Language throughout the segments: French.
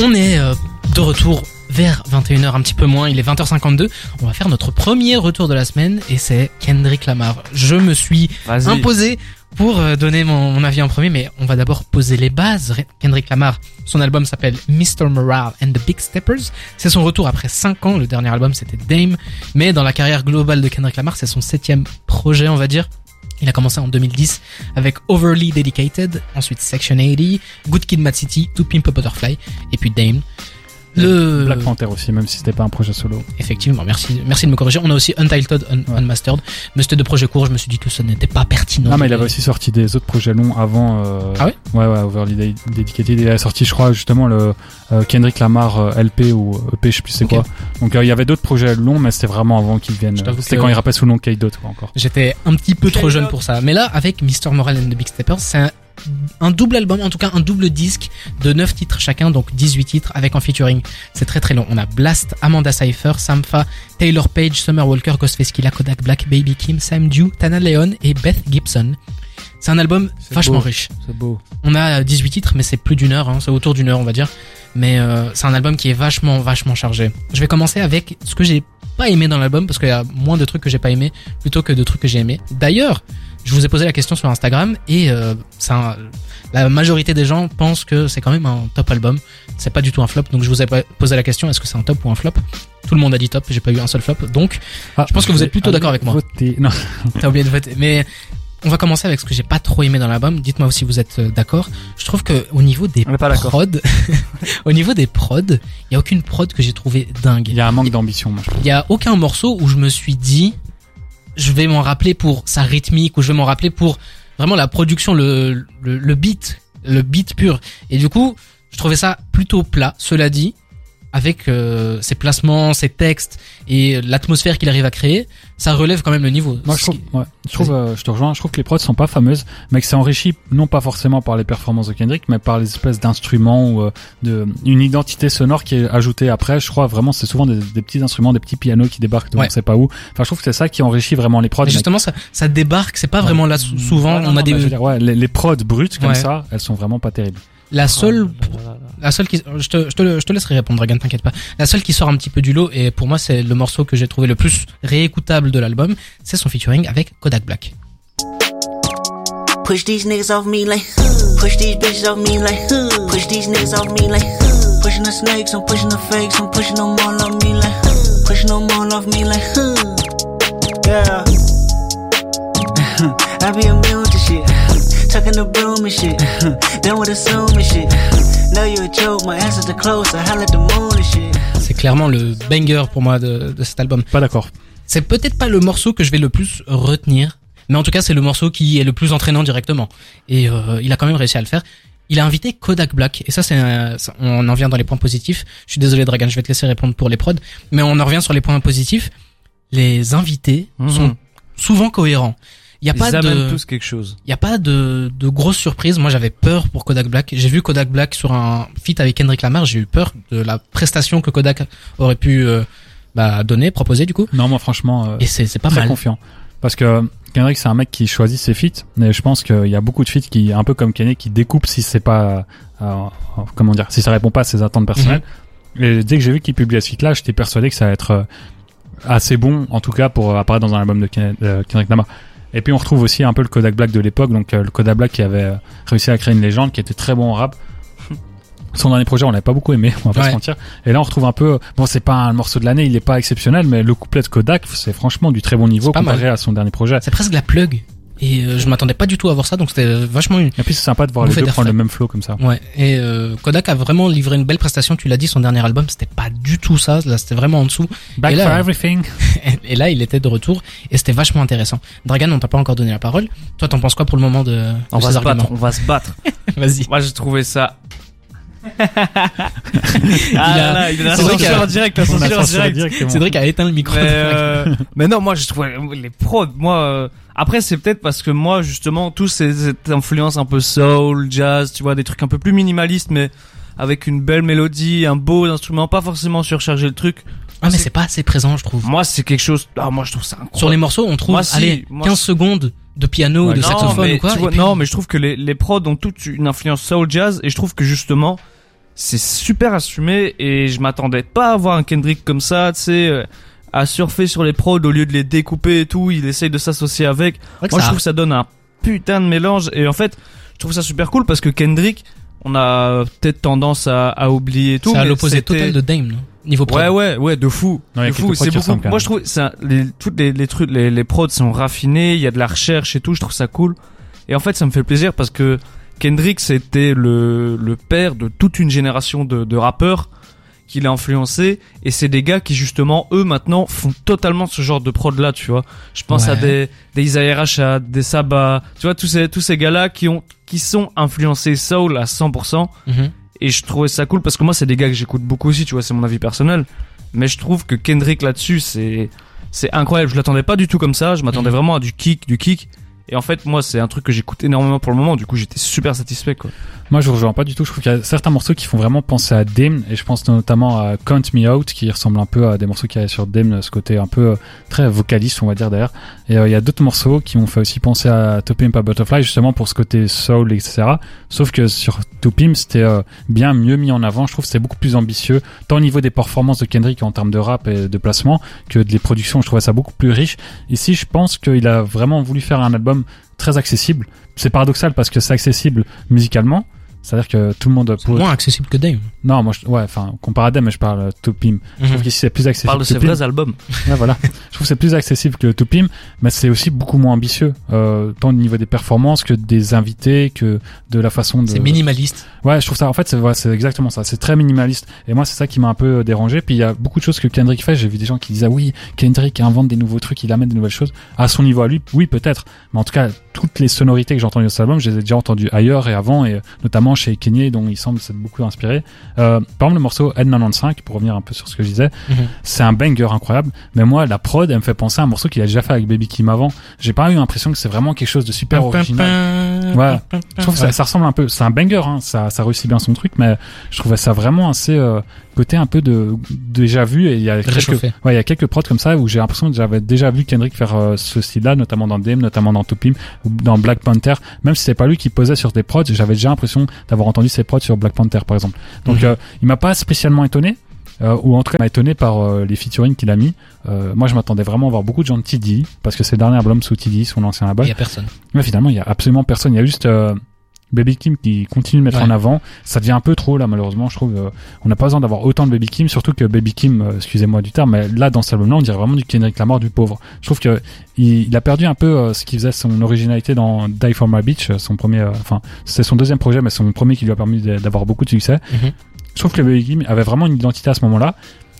On est euh, de retour vers 21h, un petit peu moins, il est 20h52. On va faire notre premier retour de la semaine et c'est Kendrick Lamar. Je me suis imposé pour euh, donner mon, mon avis en premier, mais on va d'abord poser les bases. Kendrick Lamar, son album s'appelle Mr. Morale and the Big Steppers. C'est son retour après 5 ans. Le dernier album c'était Dame, mais dans la carrière globale de Kendrick Lamar, c'est son septième projet, on va dire. Il a commencé en 2010 avec Overly Dedicated, ensuite Section 80, Good Kid, Mad City, To Pimp a Butterfly, et puis Dame. Le Black Panther aussi, même si c'était pas un projet solo. Effectivement, merci, merci de me corriger. On a aussi Untitled, Un- Ouais. Unmastered. Mais c'était de projets courts, je me suis dit que ce n'était pas pertinent. Non, mais il avait aussi sorti des autres projets longs avant. Euh... Ah ouais? Ouais, ouais, Overly Ded- Dedicated. Il a sorti, je crois, justement, le euh, Kendrick Lamar euh, LP ou EP, je sais plus c'est quoi. Donc euh, il y avait d'autres projets longs, mais c'était vraiment avant qu'ils viennent. C'était que- quand il rappait sous le nom K-Dot, quoi, encore. J'étais un petit peu trop jeune pour ça. Mais là, avec Mr. Moral and the Big Steppers, c'est un, un double album, en tout cas un double disque de 9 titres chacun, donc 18 titres avec en featuring. C'est très très long. On a Blast, Amanda Cypher, Sampha, Taylor Page, Summer Walker, Ghostface Killah, Kodak Black, Baby Kim, Sam Dew, Tana Leon et Beth Gibson. C'est un album vachement beau. riche. C'est beau. On a 18 titres, mais c'est plus d'une heure, hein, c'est autour d'une heure, on va dire. Mais euh, c'est un album qui est vachement, vachement chargé. Je vais commencer avec ce que j'ai pas aimé dans l'album, parce qu'il y a moins de trucs que j'ai pas aimé, plutôt que de trucs que j'ai aimé. D'ailleurs, je vous ai posé la question sur Instagram, et euh, un- la majorité des gens pensent que c'est quand même un top album. C'est pas du tout un flop, donc je vous ai posé la question, est-ce que c'est un top ou un flop? Tout le monde a dit top, j'ai pas eu un seul flop, donc Ah, Je pense que vous êtes plutôt d'accord avec moi. voter. Non, T'as oublié de voter. Mais on va commencer avec ce que j'ai pas trop aimé dans l'album. Dites-moi aussi si vous êtes euh, d'accord. Je trouve que au niveau des prods, au niveau des prods, il y a aucune prod que j'ai trouvé dingue. il y a un manque d'ambition, moi, je trouve. Il y a aucun morceau où je me suis dit, je vais m'en rappeler pour sa rythmique ou je vais m'en rappeler pour vraiment la production, le, le, le beat, le beat pur. Et du coup, je trouvais ça plutôt plat. Cela dit, avec euh, ses placements, ses textes et l'atmosphère qu'il arrive à créer, ça relève quand même le niveau. Moi, je trouve, qui- ouais, je trouve, euh, je te rejoins, je trouve que les prods sont pas fameuses, mais que c'est enrichi non pas forcément par les performances de Kendrick, mais par les espèces d'instruments ou euh, de une identité sonore qui est ajoutée après. Je crois vraiment c'est souvent des, des petits instruments, des petits pianos qui débarquent de Ouais. on sait pas où. Enfin, je trouve que c'est ça qui enrichit vraiment les prods. Mais mais- justement, ça, ça débarque. C'est pas vraiment là. sou- Souvent, Ouais, non, on a non, des. bah, dire, les, les prods brutes comme Ouais. ça, elles sont vraiment pas terribles. la seule, la seule qui, je te, laisserai répondre, Dragon, t'inquiète pas. La seule qui sort un petit peu du lot, et pour moi, c'est le morceau que j'ai trouvé le plus réécoutable de l'album, c'est son featuring avec Kodak Black. Push these niggas off me like Push these bitches off me like Push these niggas off me like Pushing the snakes, I'm pushing the fakes, I'm pushing them all off me like Pushing them all off me like Yeah. I be immune to shit. Tucking the broom and shit. Done with assuming shit. C'est clairement le banger pour moi de, de cet album. Pas d'accord. C'est peut-être pas le morceau que je vais le plus retenir, mais en tout cas, c'est le morceau qui est le plus entraînant directement. Et euh, il a quand même réussi à le faire. Il a invité Kodak Black, et ça, c'est, on en vient dans les points positifs. Je suis désolé, Dragan, je vais te laisser répondre pour les prods, mais on en revient sur les points positifs. Les invités Mhm. sont souvent cohérents. Il y a Ils pas de, tous quelque chose. il y a pas de, de grosses surprises. Moi, j'avais peur pour Kodak Black. J'ai vu Kodak Black sur un feat avec Kendrick Lamar. J'ai eu peur de la prestation que Kodak aurait pu euh, bah, donner, proposer du coup. Non, moi franchement, euh, Et c'est c'est pas très mal. confiant. Parce que Kendrick, c'est un mec qui choisit ses feats, mais je pense qu'il y a beaucoup de feats qui, un peu comme Kenny, qui découpent si c'est pas, euh, euh, comment dire, si ça répond pas à ses attentes personnelles. Mhm. Et dès que j'ai vu qu'il publiait ce feat-là, j'étais persuadé que ça allait être euh, assez bon, en tout cas pour euh, apparaître dans un album de Ken- euh, Kendrick Lamar. Et puis on retrouve aussi un peu le Kodak Black de l'époque, donc euh, le Kodak Black qui avait euh, réussi à créer une légende, qui était très bon en rap. Son dernier projet, on l'avait pas beaucoup aimé, on va pas Ouais. se mentir. Et là, on retrouve un peu, bon, c'est pas un morceau de l'année, il est pas exceptionnel, mais le couplet de Kodak, c'est franchement du très bon niveau comparé à son dernier projet. C'est presque la plug. Et euh, je m'attendais pas du tout à voir ça, donc c'était vachement une. Et puis c'est sympa de voir On les fait deux des prendre le même flow comme ça. Ouais. Et euh, Kodak a vraiment livré une belle prestation. Tu l'as dit, son dernier album, c'était pas du tout ça. Là, c'était vraiment en dessous. Back Et là, for everything. Et là, il était de retour et c'était vachement intéressant. Dragan, on t'a pas encore donné la parole. Toi, t'en penses quoi pour le moment de, On de va ces se battre, on va se battre. Vas-y. Moi, j'ai trouvé ça. Il a- ah il a qu'il censure a- en direct. Cédric a éteint le micro. Mais, euh, mais non, moi je trouve les prods. Moi, euh, après c'est peut-être parce que moi justement tous ces cette influence un peu soul, jazz, tu vois, des trucs un peu plus minimalistes, mais avec une belle mélodie, un beau instrument, pas forcément surcharger le truc. Ah, mais c'est pas assez présent, je trouve. Moi, c'est quelque chose. Ah, moi je trouve ça incroyable. Sur les morceaux, on trouve, Moi, si, allez, moi, 15 si. secondes de piano, Ouais, de non, saxophone mais, ou quoi. vois, puis- non, mais je trouve que les, les prods ont toute une influence soul jazz et je trouve que justement c'est super assumé et je m'attendais pas à voir un Kendrick comme ça, tu sais, euh, à surfer sur les prods au lieu de les découper et tout. Il essaye de s'associer avec. Moi, je ça- trouve que ça donne un putain de mélange et en fait, je trouve ça super cool parce que Kendrick, on a peut-être tendance à, à oublier tout. c'est à l'opposé total de Dame, non? Niveau pro. Ouais, ouais, ouais, de fou. Non, de fou. C'est beaucoup. Moi, je trouve, ça, les, toutes les, les trucs, les, les prods sont raffinés. Il y a de la recherche et tout. Je trouve ça cool. Et en fait, ça me fait plaisir parce que Kendrick, c'était le, le père de toute une génération de, de rappeurs qu'il a influencé. Et c'est des gars qui, justement, eux, maintenant, font totalement ce genre de prod là, tu vois. Je pense à des, des Isaiah Rashad, des Saba. Tu vois, tous ces, tous ces gars-là qui ont, qui sont influencés soul à 100%. Mhm. Et je trouvais ça cool parce que moi, c'est des gars que j'écoute beaucoup aussi, tu vois, c'est mon avis personnel. Mais je trouve que Kendrick là-dessus, c'est, c'est incroyable. Je l'attendais pas du tout comme ça. Je m'attendais Mhm. vraiment à du kick, du kick. Et en fait, moi, c'est un truc que j'écoute énormément pour le moment. Du coup, j'étais super satisfait, quoi. Moi, je rejoins pas du tout. Je trouve qu'il y a certains morceaux qui font vraiment penser à Dame, et je pense notamment à Count Me Out, qui ressemble un peu à des morceaux qu'il y a sur Dame, ce côté un peu euh, très vocaliste, on va dire d'ailleurs. Et euh, il y a d'autres morceaux qui m'ont fait aussi penser à To Pimp a Butterfly, justement pour ce côté soul, etc. Sauf que sur To Pimp, c'était euh, bien mieux mis en avant. Je trouve que c'était beaucoup plus ambitieux, tant au niveau des performances de Kendrick en termes de rap et de placement, que de les productions. Je trouvais ça beaucoup plus riche. Ici, je pense qu'il a vraiment voulu faire un album très accessible. C'est paradoxal parce que c'est accessible musicalement. C'est-à-dire que tout le monde C'est moins accessible que Dame. Non, moi, je... ouais, enfin, comparé à Dame, je parle euh, To Pimp. Je trouve qu'ici c'est plus accessible. parle de ses vrais albums. Ouais, voilà. je trouve que c'est plus accessible que To Pimp, mais c'est aussi beaucoup moins ambitieux, euh, tant au niveau des performances que des invités, que de la façon de. C'est minimaliste. Ouais, je trouve ça. En fait, c'est ouais, c'est exactement ça. C'est très minimaliste. Et moi, c'est ça qui m'a un peu euh, dérangé. Puis il y a beaucoup de choses que Kendrick fait. J'ai vu des gens qui disaient ah oui, Kendrick invente des nouveaux trucs, il amène des nouvelles choses. À son niveau à lui, oui, peut-être. Mais en tout cas, toutes les sonorités que j'ai entendues dans cet album, je les ai déjà entendues ailleurs et avant, et notamment chez Kanye, dont il semble s'être beaucoup inspiré. Euh, par exemple, le morceau N95, pour revenir un peu sur ce que je disais, Mhm. c'est un banger incroyable. Mais moi, la prod, elle me fait penser à un morceau qu'il a déjà fait avec Baby Kim avant. J'ai pas eu l'impression que c'est vraiment quelque chose de super original. Ouais. Je trouve que ça, ça ressemble un peu. C'est un banger, hein. Ça, ça réussit bien son truc, mais je trouvais ça vraiment assez euh, côté un peu de déjà vu. Et il y a quelques, ouais, il y a quelques prods comme ça où j'ai l'impression que j'avais déjà vu Kendrick faire euh, ce style-là, notamment dans Dame, notamment dans Topim ou dans Black Panther. Même si c'est pas lui qui posait sur des prods, j'avais déjà l'impression d'avoir entendu ses prods sur Black Panther, par exemple. Donc, Mhm. euh, il m'a pas spécialement étonné. Euh, ou en tout cas il m'a étonné par euh, les featuring qu'il a mis. Euh, moi je m'attendais vraiment à voir beaucoup de gens de TD parce que c'est le dernier album sous TD, son ancien Il label. y a personne. Mais finalement, il y a absolument personne. Il y a juste euh, Baby Kim qui continue de mettre Ouais. en avant. Ça devient un peu trop là, malheureusement. Je trouve. on n'a pas besoin d'avoir autant de Baby Kim, surtout que Baby Kim, excusez-moi du terme, mais là dans cet album-là, on dirait vraiment du Kendrick Lamar du pauvre. Je trouve que il, il a perdu un peu ce qui faisait son originalité dans Die for My Beach, son premier. Enfin, c'est son deuxième projet, mais son premier qui lui a permis d'avoir beaucoup de succès. Mhm. Je trouve que Baby Kim avait vraiment une identité à ce moment-là.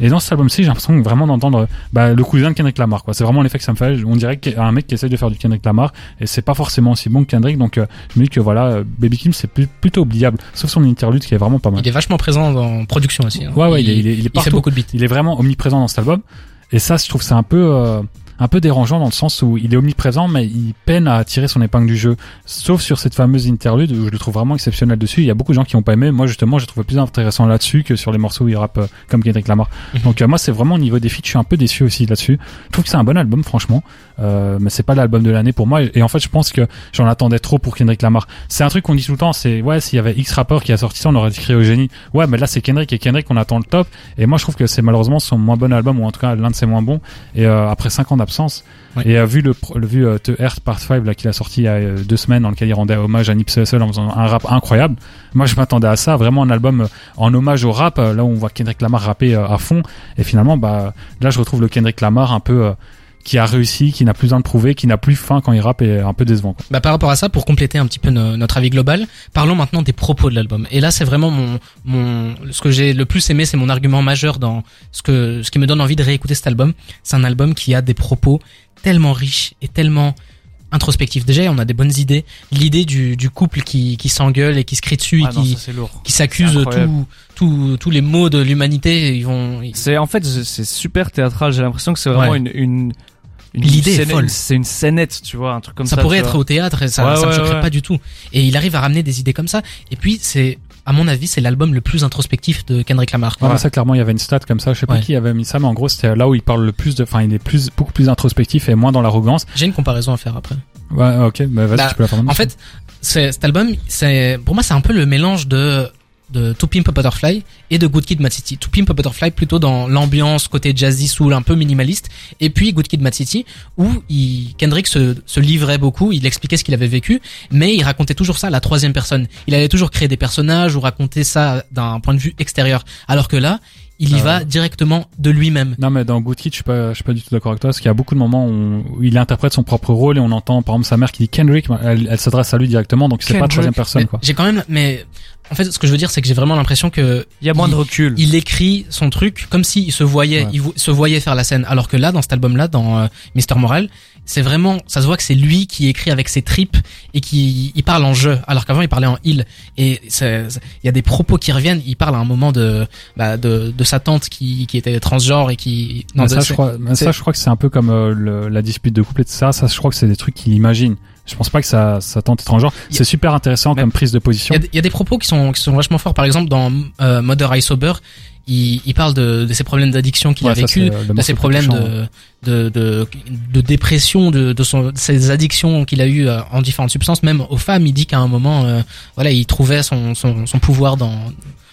Et dans cet album-ci, j'ai l'impression vraiment d'entendre bah, le cousin de Kendrick Lamar. Quoi. C'est vraiment l'effet que ça me fait. On dirait qu'il y a un mec qui essaye de faire du Kendrick Lamar et c'est pas forcément aussi bon que Kendrick. Donc euh, je me dis que voilà, euh, Baby Kim c'est plus- plutôt oubliable, sauf son interlude qui est vraiment pas mal. Il est vachement présent dans production aussi. hein. Ouais, ouais, il, est, il, est, il est il fait partout. beaucoup de beats. Il est vraiment omniprésent dans cet album. Et ça, je trouve, c'est un peu, euh, un peu dérangeant dans le sens où il est omniprésent mais il peine à tirer son épingle du jeu. Sauf sur cette fameuse interlude où je le trouve vraiment exceptionnel dessus. Il y a beaucoup de gens qui n'ont pas aimé. Moi justement, je trouve plus intéressant là-dessus que sur les morceaux où il rappe euh, comme Kendrick Lamar. Mhm. Donc euh, moi, c'est vraiment au niveau des feats, je suis un peu déçu aussi là-dessus. Je trouve que c'est un bon album franchement, euh, mais c'est pas l'album de l'année pour moi. Et, en fait, je pense que j'en attendais trop pour Kendrick Lamar. C'est un truc qu'on dit tout le temps. C'est ouais, s'il y avait X rappeur qui a sorti ça, on aurait écrit au génie. Ouais, mais là c'est Kendrick et Kendrick on attend le top. Et moi, je trouve que c'est malheureusement son moins bon album ou en tout cas l'un de ses moins bons. Et euh, après 50 absence. Et a vu le, le vu euh, The Earth Part 5 là qu'il a sorti il y a euh, deux semaines dans lequel il rendait hommage à Nipsey Hussle en faisant un rap incroyable. Moi je m'attendais à ça, vraiment un album en hommage au rap là où on voit Kendrick Lamar rapper à fond et finalement bah là je retrouve le Kendrick Lamar un peu qui a réussi, qui n'a plus besoin de prouver, qui n'a plus faim quand il rappe et un peu décevant. Quoi. Bah, par rapport à ça, pour compléter un petit peu no- notre avis global, parlons maintenant des propos de l'album. Et là, c'est vraiment mon, mon, ce que j'ai le plus aimé, c'est mon argument majeur dans ce que, ce qui me donne envie de réécouter cet album. C'est un album qui a des propos tellement riches et tellement introspectifs. Déjà, on a des bonnes idées. L'idée du, du couple qui, qui s'engueule et qui se crie dessus Ah et non, qui, ça, s'accuse incroyable. tous tous tous les maux de l'humanité. Ils vont, ils- C'est en fait c'est super théâtral. J'ai l'impression que c'est vraiment Ouais. une une L'idée est folle. C'est une scénette, tu vois, un truc comme ça. ça pourrait être vois. au théâtre et ça, Ouais, ça me ouais, choquerait ouais. pas du tout. Et il arrive à ramener des idées comme ça. Et puis c'est, à mon avis, c'est l'album le plus introspectif de Kendrick Lamar. Ouais, ça, clairement, il y avait une stat comme ça. Je sais pas Ouais. qui avait mis ça, mais en gros, c'était là où il parle le plus de, enfin, il est plus, beaucoup plus introspectif et moins dans l'arrogance. J'ai une comparaison à faire après. Ouais, ok, bah, vas-y, Bah, tu peux la faire maintenant. En fait, cet album, c'est pour moi c'est un peu le mélange de de To Pimp a Butterfly et de Good Kid, Mad City. To Pimp a Butterfly plutôt dans l'ambiance côté jazzy soul un peu minimaliste, et puis Good Kid, Mad City où il, Kendrick se, se livrait beaucoup, il expliquait ce qu'il avait vécu, mais il racontait toujours ça à la troisième personne. Il allait toujours créer des personnages ou raconter ça d'un point de vue extérieur, alors que là, il y Euh, va directement de lui-même. Non, mais dans Good Kid, je suis pas, je suis pas du tout d'accord avec toi, parce qu'il y a beaucoup de moments où, où il interprète son propre rôle et on entend, par exemple, sa mère qui dit Kendrick, elle, elle s'adresse à lui directement, donc c'est pas Kendrick. troisième personne, Mais quoi. J'ai quand même, mais en fait, ce que je veux dire, c'est que j'ai vraiment l'impression que Il y a moins de recul. il écrit son truc comme s'il se voyait, Ouais. il se voyait faire la scène. Alors que là, dans cet album-là, dans euh, Mister Moral, c'est vraiment, ça se voit que c'est lui qui écrit avec ses tripes et qui il parle en jeu, alors qu'avant il parlait en il. Et il y a des propos qui reviennent. Il parle à un moment de bah, de, de sa tante qui qui était transgenre et qui de- ça, je crois, mais ça, je crois que c'est un peu comme euh, le- la dispute de couple et tout ça. Ça, je crois que c'est des trucs qu'il imagine. Je pense pas que ça, ça tente a- C'est super intéressant comme prise de position. Il y, a, des- il y a des propos qui sont, qui sont vachement forts. Par exemple, dans euh, Mother I Sober, il, il parle de, de ses problèmes d'addiction qu'il Ouais, a vécu, euh, de ses problèmes touchant, de, de, de, de dépression, de, de, son, de ses addictions qu'il a eues euh, en différentes substances. Même aux femmes, il dit qu'à un moment, euh, voilà, il trouvait son, son, son pouvoir dans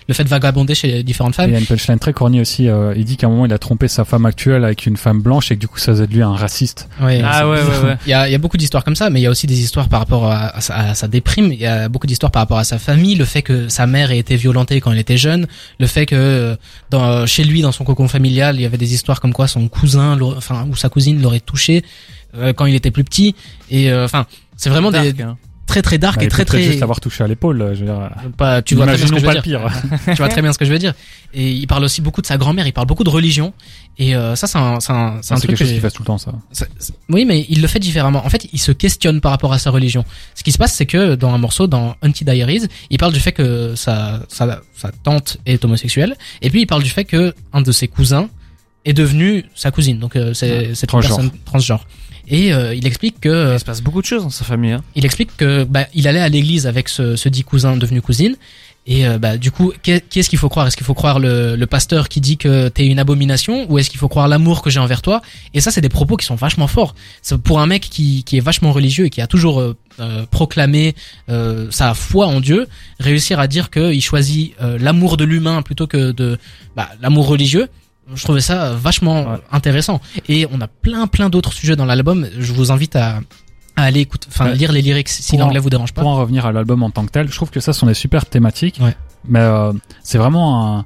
le fait de vagabonder chez différentes Et femmes. il y a une punchline très corny aussi. euh, il dit qu'à un moment, il a trompé sa femme actuelle avec une femme blanche et que du coup, ça faisait de lui un raciste. Ouais, Ah ouais, ouais, ouais. Il y a, il y a beaucoup d'histoires comme ça, mais il y a aussi des histoires par rapport à, à sa, à sa déprime. Il y a beaucoup d'histoires par rapport à sa famille, le fait que sa mère ait été violentée quand elle était jeune, le fait que euh, dans, chez lui, dans son cocon familial, il y avait des histoires comme quoi son cousin, enfin ou sa cousine l'aurait touché euh, quand il était plus petit. Et euh, enfin, c'est vraiment des hein. Très très dark Bah, et très très. juste l'avoir touché à l'épaule. euh, Je veux dire, Pas, tu vois très bien ce que je veux dire. tu vois très bien ce que je veux dire. Et il parle aussi beaucoup de sa grand-mère, il parle beaucoup de religion. Et euh, ça, c'est un, c'est un, c'est truc quelque chose que qu'il fasse tout le temps, ça. c'est- c'est- Oui, mais il le fait différemment. En fait, il se questionne par rapport à sa religion. Ce qui se passe, c'est que dans un morceau, dans Anti Diaries, il parle du fait que sa, sa, sa tante est homosexuelle, et puis il parle du fait que un de ses cousins est devenu sa cousine. Donc euh, c'est c'est une Transgenre. personne transgenre. Et euh, il explique que Il se passe beaucoup de choses dans sa famille. Hein. il explique que bah, il allait à l'église avec ce, ce dit cousin devenu cousine. Et euh, bah, du coup, qu'est- qui est-ce qu'il faut croire? Est-ce qu'il faut croire le, le pasteur qui dit que t'es une abomination ou est-ce qu'il faut croire l'amour que j'ai envers toi? Et ça, c'est des propos qui sont vachement forts. C'est pour un mec qui, qui est vachement religieux et qui a toujours euh, euh, proclamé euh, sa foi en Dieu, réussir à dire qu'il choisit euh, l'amour de l'humain plutôt que de bah, l'amour religieux. Je trouvais ça vachement Ouais. intéressant. Et on a plein plein d'autres sujets dans l'album. Je vous invite à, à aller écouter, enfin Ouais. lire les lyrics si l'anglais vous dérange pas. Pour en revenir à l'album en tant que tel, je trouve que ça sont des super thématiques. Ouais. Mais euh, c'est vraiment un,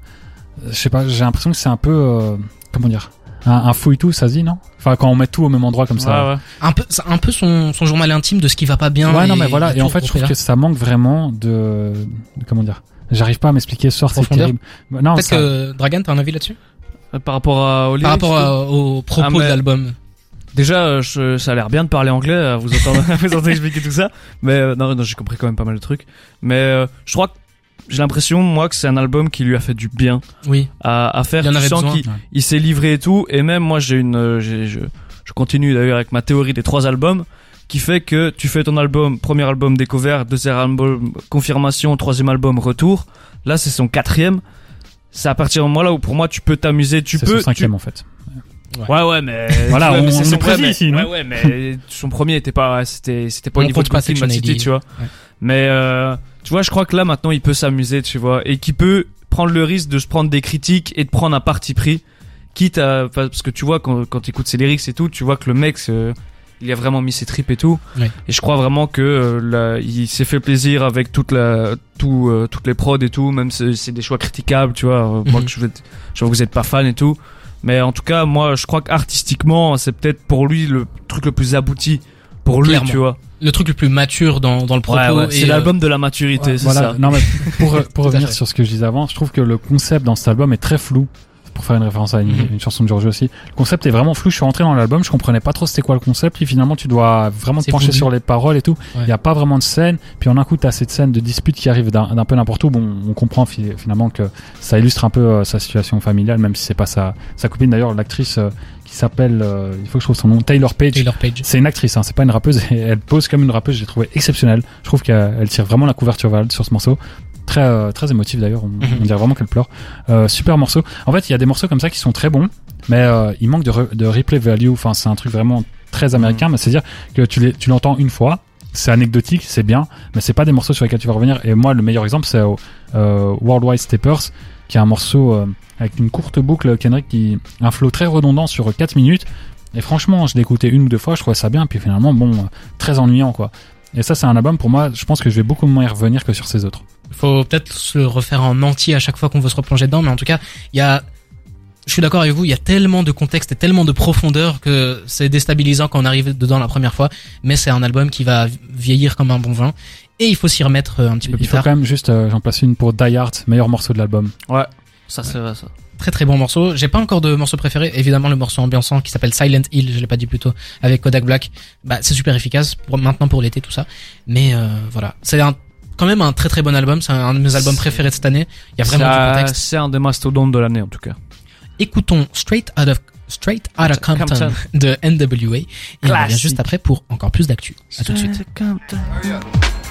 je sais pas, j'ai l'impression que c'est un peu, euh, comment dire, un, un fouille tout, ça se dit non? Enfin, quand on met tout au même endroit comme ça. Ouais, un peu c'est un peu son, son journal intime de ce qui va pas bien Ouais, non, et- mais voilà. et Et en fait, je trouve que ça manque vraiment de, de- comment dire. J'arrive pas à m'expliquer ce soir, c'est terrible. Non, là. peut-être ça- que Dragan t'as un avis là-dessus? Euh, Par rapport à, aux par rapport à- aux propos Ah, mais- de l'album Déjà, euh, je- ça a l'air bien de parler anglais, vous entendre expliquer tout ça. Mais euh, non, non j'ai compris quand même pas mal de trucs. Mais euh, je crois que j'ai l'impression, moi, que c'est un album qui lui a fait du bien oui à, à faire. Il y en Tu avait sens besoin. qu'il Ouais. il s'est livré et tout. Et même moi, j'ai une, euh, j'ai- je, je continue d'ailleurs avec ma théorie des trois albums, qui fait que tu fais ton album, premier album découvert, deuxième album confirmation, troisième album retour. Là, c'est son quatrième. C'est à partir du moment là où pour moi tu peux t'amuser, tu c'est peux. son tu- cinquième en fait. Ouais ouais mais Voilà, on- c'est on son mais- ici, non ouais ouais mais son premier était pas c'était c'était pas au On niveau de Mad City, 80. tu vois Ouais. mais euh, tu vois je crois que là maintenant il peut s'amuser tu vois et qu'il peut prendre le risque de se prendre des critiques et de prendre un parti pris quitte à parce que tu vois quand quand écoutes ses lyrics et tout tu vois que le mec euh, il a vraiment mis ses tripes et tout. Et je crois vraiment que euh, là, il s'est fait plaisir avec toute la tout euh, toutes les prods et tout même si c'est des choix critiquables tu vois. Euh, moi Mhm. que je je vois que vous êtes pas fan et tout. Mais en tout cas moi je crois qu'artistiquement c'est peut-être pour lui le truc le plus abouti. Pour lui Clairement. tu vois. Le truc le plus mature dans, dans le propos Ouais, ouais, et, c'est euh, l'album de la maturité ouais, c'est Voilà. ça. Non, mais pour, revenir sur ce que je disais avant, je trouve que le concept dans cet album est très flou. Pour faire une référence à une, Mhm. une chanson de Giorgio aussi. Le concept est vraiment flou. Je suis rentré dans l'album, je comprenais pas trop c'était quoi le concept. Puis finalement, tu dois vraiment te pencher sur les paroles et tout. Il Ouais. y a pas vraiment de scène. Puis en un coup, t'as cette scène de dispute qui arrive d'un peu n'importe où. Bon, on comprend fi- finalement que ça illustre un peu euh, sa situation familiale, même si c'est pas sa, sa copine. D'ailleurs, l'actrice euh, qui s'appelle, euh, il faut que je trouve son nom, Taylor Page. Taylor Page C'est une actrice, hein, c'est pas une rappeuse. Elle pose comme une rappeuse. J'ai trouvé exceptionnelle. Je trouve qu'elle elle tire vraiment la couverture elle sur ce morceau. Très euh, très émotif d'ailleurs. On, Mhm. on dirait vraiment qu'elle pleure. Euh, super morceau. En fait, il y a des morceaux comme ça qui sont très bons, mais euh, il manque de, re- de replay value. Enfin, c'est un truc vraiment très américain. Mais c'est à dire que tu l'entends une fois c'est anecdotique, c'est bien, mais c'est pas des morceaux sur lesquels tu vas revenir. Et moi, le meilleur exemple, c'est euh, Worldwide Steppers, qui est un morceau euh, avec une courte boucle, Kendrick, qui un flow très redondant sur 4 minutes. Et franchement, je l'ai écouté une ou deux fois, je trouvais ça bien, puis finalement, bon, euh, très ennuyant, quoi. Et ça, c'est un album, pour moi, je pense que je vais beaucoup moins y revenir que sur ces autres. Il faut peut-être se le refaire en entier à chaque fois qu'on veut se replonger dedans, mais en tout cas, il y a je suis d'accord avec vous, il y a tellement de contexte et tellement de profondeur que c'est déstabilisant quand on arrive dedans la première fois, mais c'est un album qui va vieillir comme un bon vin et il faut s'y remettre euh, un petit peu Il plus faut tard. quand même juste, euh, j'en place une pour Die Hard, meilleur morceau de l'album. Ouais. Ça, c'est vrai, ça. Très très bon morceau. J'ai pas encore de morceau préféré, évidemment le morceau ambiançant qui s'appelle Silent Hill, je l'ai pas dit plus tôt, avec Kodak Black. Bah c'est super efficace pour maintenant pour l'été tout ça. Mais euh, voilà, c'est un quand même un très très bon album, c'est un de mes albums préférés de cette année. Il y a vraiment Ça- du contexte. C'est un des mastodontes de l'année, en tout cas. Écoutons Straight Out of Straight Outta Compton, Compton. de NWA et on revient juste après pour encore plus d'actu. À tout de suite.